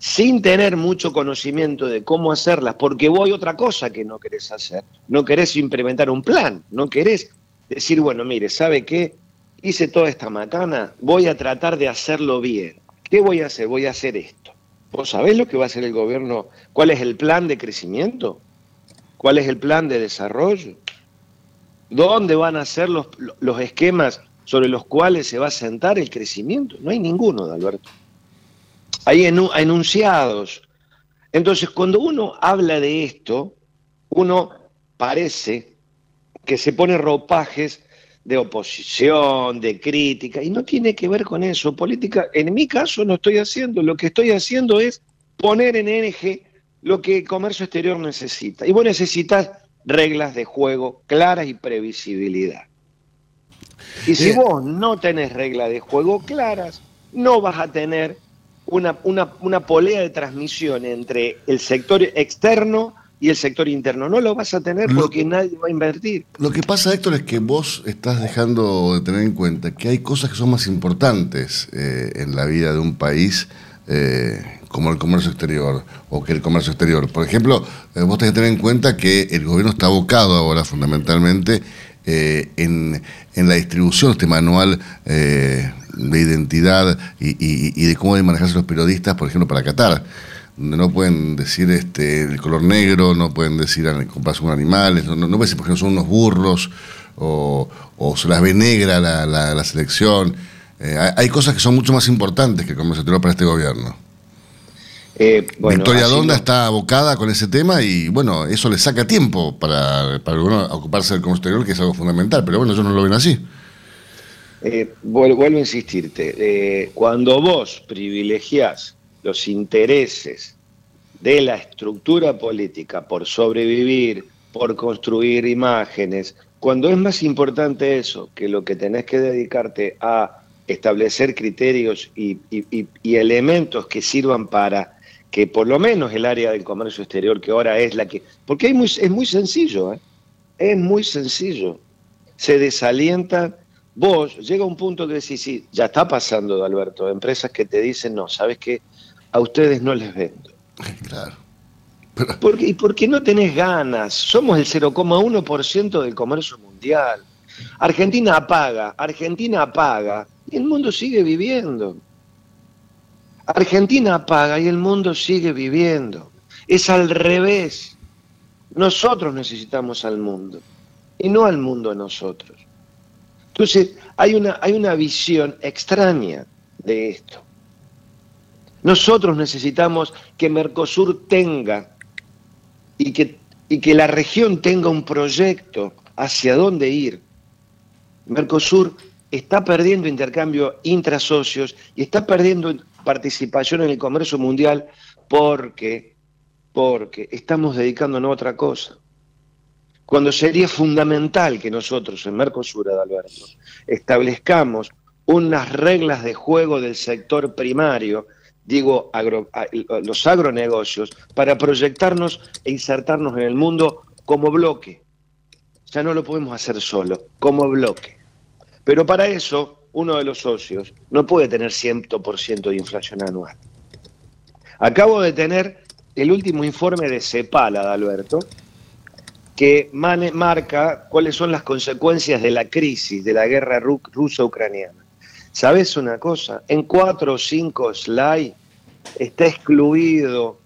sin tener mucho conocimiento de cómo hacerlas, porque voy otra cosa que no querés hacer, no querés implementar un plan, no querés decir, bueno, mire, ¿sabe qué? Hice toda esta macana, voy a tratar de hacerlo bien. ¿Qué voy a hacer? Voy a hacer esto. ¿Vos sabés lo que va a hacer el gobierno? ¿Cuál es el plan de crecimiento? ¿Cuál es el plan de desarrollo? ¿Dónde van a ser los, los esquemas sobre los cuales se va a sentar el crecimiento? No hay ninguno, Alberto. Hay enu- enunciados. Entonces, cuando uno habla de esto, uno parece que se pone ropajes de oposición, de crítica, y no tiene que ver con eso. Política, en mi caso no estoy haciendo, lo que estoy haciendo es poner en eje lo que el comercio exterior necesita. Y vos necesitas reglas de juego claras y previsibilidad. Y si vos no tenés reglas de juego claras, no vas a tener una, una, una polea de transmisión entre el sector externo y el sector interno. No lo vas a tener Lo- porque nadie va a invertir. Lo que pasa, Héctor, es que vos estás dejando de tener en cuenta que hay cosas que son más importantes eh, en la vida de un país, eh, como el comercio exterior, o que el comercio exterior. Por ejemplo, eh, vos tenés que tener en cuenta que el gobierno está abocado ahora fundamentalmente eh, en, en la distribución este manual eh, de identidad y, de cómo deben manejarse los periodistas, por ejemplo, para Qatar donde no pueden decir este el color negro, no pueden decir con animales, no, no, no pueden decir, por ejemplo, son unos burros, o, o se las ve negra la, la- selección. Eh, hay cosas que son mucho más importantes que el comercio exterior para este gobierno. Eh, bueno, Victoria Donda no- está abocada con ese tema y bueno, eso le saca tiempo para, ocuparse del exterior, que es algo fundamental, pero bueno, ellos no lo ven así. Eh, vuel- vuelvo a insistirte, eh, cuando vos privilegiás los intereses de la estructura política por sobrevivir, por construir imágenes, cuando es más importante eso que lo que tenés que dedicarte a establecer criterios y, y- y- y elementos que sirvan para que por lo menos el área del comercio exterior, que ahora es la que... Porque hay muy- es muy sencillo, ¿eh? es muy sencillo. Se desalientan. Vos llega un punto que decís, sí, ya está pasando, Alberto, empresas que te dicen, no, ¿sabes qué? A ustedes no les vendo. Claro. Porque, y porque no tenés ganas. Somos el 0,1% del comercio mundial. Argentina apaga, Argentina apaga y el mundo sigue viviendo. Argentina apaga y el mundo sigue viviendo. Es al revés. Nosotros necesitamos al mundo y no al mundo a nosotros. Entonces, hay una, hay una visión extraña de esto. Nosotros necesitamos que Mercosur tenga y que, y que la región tenga un proyecto hacia dónde ir. Mercosur está perdiendo intercambio intrasocios y está perdiendo participación en el comercio mundial porque, porque estamos dedicándonos a otra cosa. Cuando sería fundamental que nosotros en Mercosur, Adalberto, establezcamos unas reglas de juego del sector primario, digo agro- los agronegocios, para proyectarnos e insertarnos en el mundo como bloque. Ya no lo podemos hacer solo, como bloque. Pero para eso, uno de los socios no puede tener 100% de inflación anual. Acabo de tener el último informe de CEPAL, Adalberto, que mane- marca cuáles son las consecuencias de la crisis, de la guerra ru- ruso-ucraniana. ¿Sabes una cosa? En cuatro o cinco slides está excluido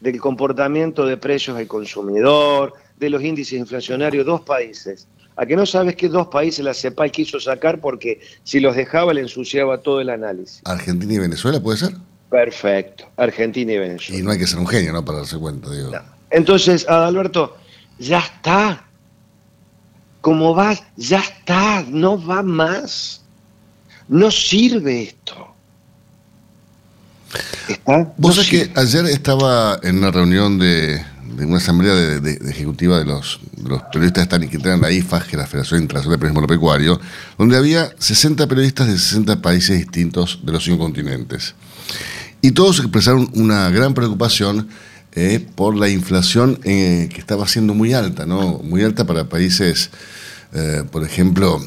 del comportamiento de precios del consumidor, de los índices inflacionarios, dos países. A que no sabes que dos países la CEPAL quiso sacar porque si los dejaba le ensuciaba todo el análisis. ¿Argentina y Venezuela puede ser? Perfecto, Argentina y Venezuela. Y no hay que ser un genio, ¿no? Para darse cuenta, digo. Entonces, Adalberto, ya está. Como vas, ya está, no va más. No sirve esto. ¿Está? Vos sabés que ayer estaba en una reunión de, de una asamblea de, ejecutiva de los, periodistas que integran la IFAG, que es la Federación Internacional de Periodismo Agropecuario, donde había 60 periodistas de 60 países distintos de los cinco continentes. Y todos expresaron una gran preocupación eh, por la inflación eh, que estaba siendo muy alta, ¿no? Muy alta para países, eh, por ejemplo,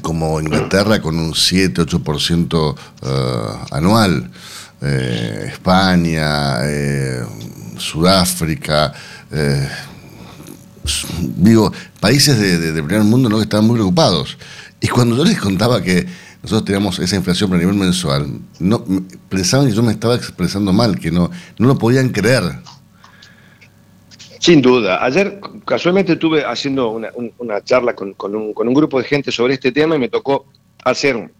como Inglaterra con un 7-8% eh, anual, España, Sudáfrica, eh, digo, países de, primer mundo ¿no? que estaban muy preocupados. Y cuando yo les contaba que nosotros teníamos esa inflación a nivel mensual, no, pensaban que yo me estaba expresando mal, que no, no lo podían creer. Sin duda. Ayer casualmente estuve haciendo una, un- una charla con, un, grupo de gente sobre este tema y me tocó hacer un-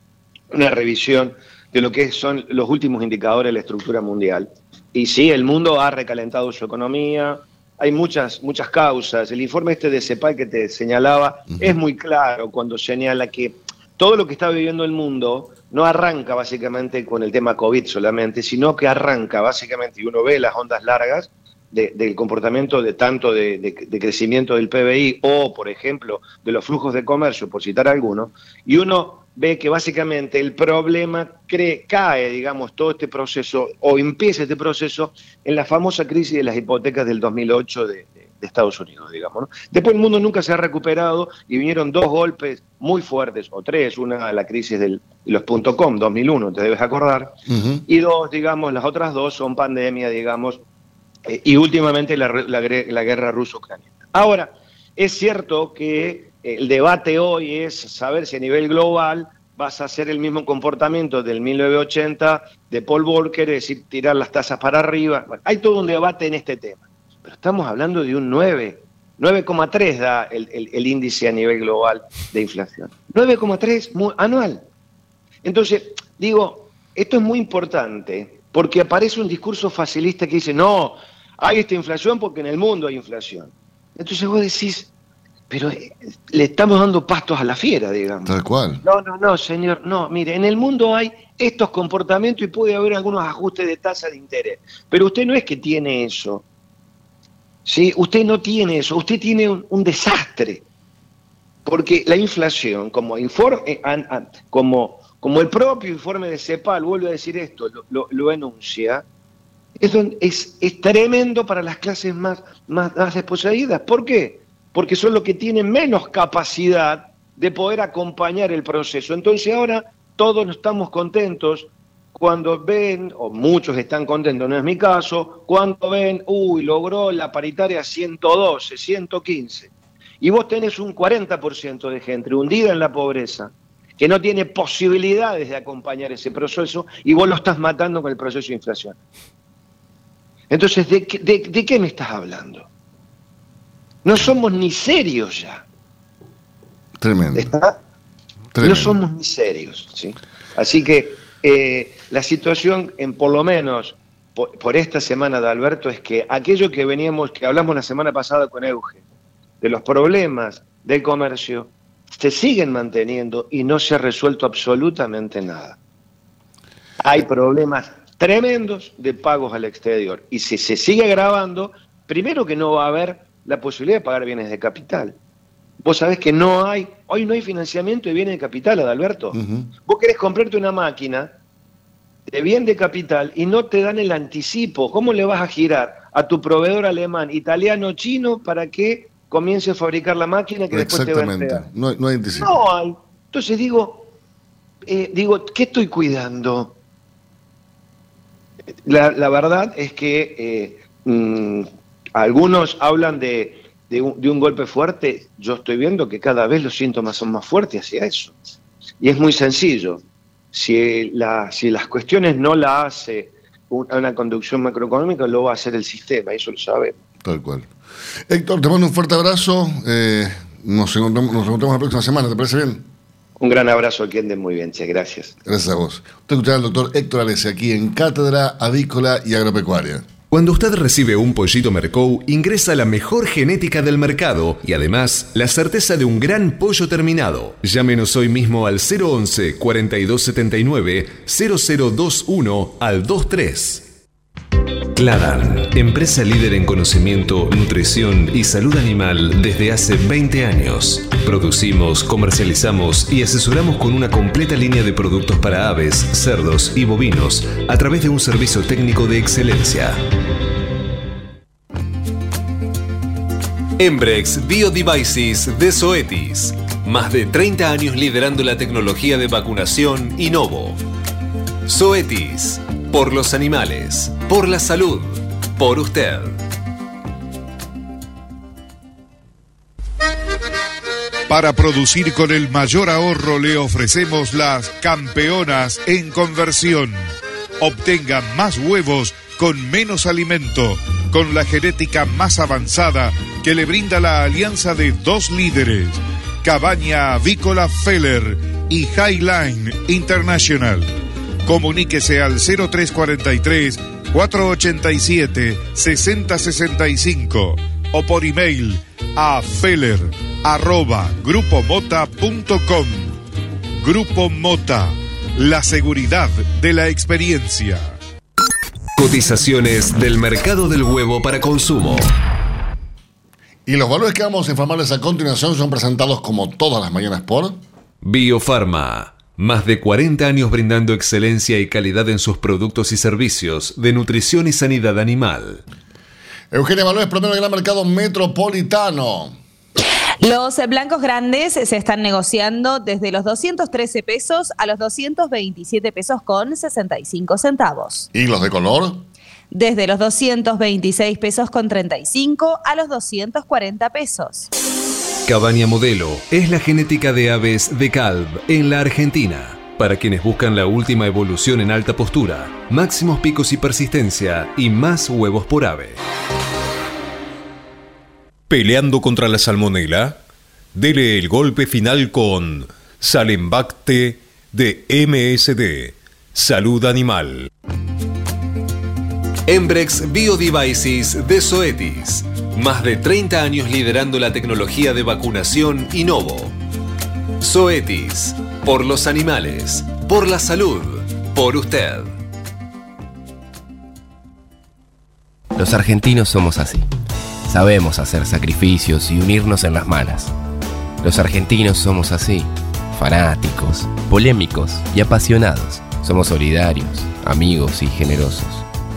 una revisión de lo que son los últimos indicadores de la estructura mundial. Y sí, el mundo ha recalentado su economía, hay muchas, muchas causas. El informe este de CEPAL que te señalaba es muy claro cuando señala que todo lo que está viviendo el mundo no arranca básicamente con el tema COVID solamente, sino que arranca básicamente, y uno ve las ondas largas, de- del comportamiento de tanto de, de- de crecimiento del PBI o, por ejemplo, de los flujos de comercio, por citar alguno, y uno ve que básicamente el problema cree, cae, digamos, todo este proceso, o empieza este proceso en la famosa crisis de las hipotecas del 2008 de, de- de Estados Unidos, digamos. ¿no? Después el mundo nunca se ha recuperado y vinieron dos golpes muy fuertes, o tres, una la crisis del, de los .com, 2001, te debes acordar, y dos, digamos, las otras dos son pandemia, digamos, eh, y últimamente la, guerra ruso-ucraniana. Ahora, es cierto que el debate hoy es saber si a nivel global vas a hacer el mismo comportamiento del 1980 de Paul Volcker, es decir, tirar las tasas para arriba. Hay todo un debate en este tema, pero estamos hablando de un 9, 9,3 da el, índice a nivel global de inflación. 9,3 mu- anual. Entonces, digo, esto es muy importante porque aparece un discurso facilista que dice, no, hay esta inflación porque en el mundo hay inflación. Entonces vos decís, pero eh, le estamos dando pastos a la fiera, digamos. Tal cual. No, no, no, señor, no, mire, en el mundo hay estos comportamientos y puede haber algunos ajustes de tasa de interés, pero usted no es que tiene eso. ¿sí? Usted no tiene eso, usted tiene un, un desastre. Porque la inflación, como, infor- eh, como, como el propio informe de CEPAL vuelve a decir esto, lo, lo- lo enuncia, es, es, es tremendo para las clases más, más, más desposeídas. ¿Por qué? Porque son los que tienen menos capacidad de poder acompañar el proceso. Entonces ahora todos estamos contentos cuando ven, o muchos están contentos, no es mi caso, cuando ven, uy, logró la paritaria 112, 115, y vos tenés un 40% de gente hundida en la pobreza, que no tiene posibilidades de acompañar ese proceso, y vos lo estás matando con el proceso de inflación. Entonces, ¿de, qué- de- de qué me estás hablando? No somos ni serios ya. Tremendo. ¿está? Tremendo. No somos ni serios. ¿sí? Así que eh, la situación, en por lo menos por, por esta semana de Alberto, es que aquello que veníamos, que hablamos la semana pasada con Euge, de los problemas del comercio, se siguen manteniendo y no se ha resuelto absolutamente nada. Hay problemas tremendos de pagos al exterior. Y si se sigue agravando, primero que no va a haber la posibilidad de pagar bienes de capital. Vos sabés que no hay, hoy no hay financiamiento de bienes de capital, Adalberto. Vos querés comprarte una máquina de bien de capital y no te dan el anticipo. ¿Cómo le vas a girar a tu proveedor alemán, italiano, chino para que comience a fabricar la máquina que después te va a entregar? No, hay- no hay anticipo. No hay. Entonces digo, eh, digo, ¿qué estoy cuidando? La, la verdad es que eh, mm, algunos hablan de, de un, de un golpe fuerte. Yo estoy viendo que cada vez los síntomas son más fuertes hacia eso. Y es muy sencillo. Si, la- si las cuestiones no la hace un- una conducción macroeconómica, lo va a hacer el sistema, eso lo sabemos. Tal cual. Héctor, te mando un fuerte abrazo. eh, nos, encontramos, nos encontramos la próxima semana, ¿te parece bien? Un gran abrazo, que anden muy bien, che, gracias. Gracias a vos. Usted escuchará al doctor Héctor Alessi aquí en Cátedra Avícola y Agropecuaria. Cuando usted recibe un pollito Mercou, ingresa la mejor genética del mercado y además la certeza de un gran pollo terminado. Llámenos hoy mismo al 011 4279 0021 al 23. Cladan, empresa líder en conocimiento, nutrición y salud animal desde hace 20 años. Producimos, comercializamos y asesoramos con una completa línea de productos para aves, cerdos y bovinos a través de un servicio técnico de excelencia. Embrex Biodevices de Zoetis. Más de 30 años liderando la tecnología de vacunación Innovo. Zoetis. Por los animales. Por la salud. Por usted. Para producir con el mayor ahorro le ofrecemos las campeonas en conversión. Obtenga más huevos con menos alimento, con la genética más avanzada que le brinda la alianza de dos líderes, Cabaña Avícola Feller y Highline International. Comuníquese al 0343 487 6065 o por email a feller arroba grupomota.com. Grupo Mota, la seguridad de la experiencia. Cotizaciones del mercado del huevo para consumo. Y los valores que vamos a informarles a continuación son presentados como todas las mañanas por Biofarma. Más de 40 años brindando excelencia y calidad en sus productos y servicios de nutrición y sanidad animal. Eugenia Valores, promedio del gran mercado metropolitano. Los blancos grandes se están negociando desde los 213 pesos a los 227 pesos con 65 centavos. ¿Y los de color? Desde los 226 pesos con 35 a los 240 pesos. Cabaña Modelo es la genética de aves de Calv en la Argentina. Para quienes buscan la última evolución en alta postura, máximos picos y persistencia y más huevos por ave. Peleando contra la salmonela, dele el golpe final con Salembacte de MSD, Salud Animal. Embrex Biodevices de Zoetis. Más de 30 años liderando la tecnología de vacunación Innovo. Zoetis. Por los animales. Por la salud. Por usted. Los argentinos somos así. Sabemos hacer sacrificios y unirnos en las malas. Los argentinos somos así. Fanáticos, polémicos y apasionados. Somos solidarios, amigos y generosos.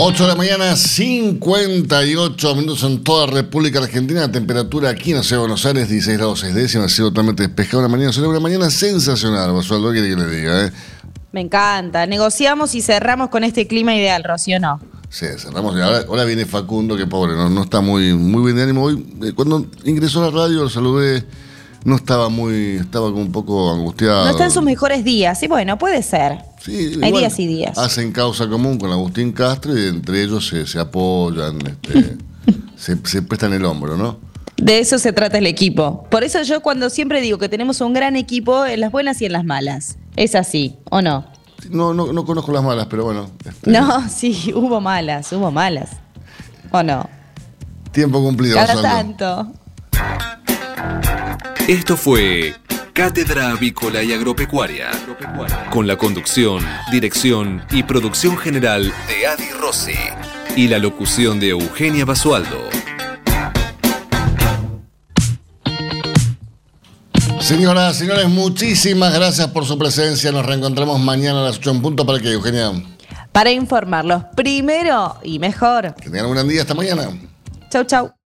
8 de la mañana, 58 minutos en toda República Argentina. La temperatura aquí en la ciudad de Buenos Aires, 16 grados 6 décimas. Cielo totalmente despejado. Una mañana, una mañana sensacional. Basualdo, ¿qué quiere que le diga? Eh? Me encanta. Negociamos y cerramos con este clima ideal, Rocío, ¿no? Sí, cerramos. Ahora, ahora viene Facundo, que pobre, no, no está muy, muy bien de ánimo. Hoy, eh, cuando ingresó a la radio, lo saludé. No estaba muy. Estaba como un poco angustiado. No está en sus mejores días. Y bueno, puede ser. Sí, Hay días y días. Hacen causa común con Agustín Castro y entre ellos se, se apoyan, este, se, se prestan el hombro, ¿no? De eso se trata el equipo. Por eso yo cuando siempre digo que tenemos un gran equipo en las buenas y en las malas. Es así, ¿o no? No, no, no conozco las malas, pero bueno. este, No, sí, hubo malas, hubo malas. ¿O no? Tiempo cumplido. Cada tanto. Esto fue Cátedra Avícola y Agropecuaria, con la conducción, dirección y producción general de Adi Rossi y la locución de Eugenia Basualdo. Señoras, señores, muchísimas gracias por su presencia. Nos reencontramos mañana a las 8 en punto para que Eugenia. para informarlos primero y mejor. Que tengan un buen día. Hasta mañana. Chau, chau.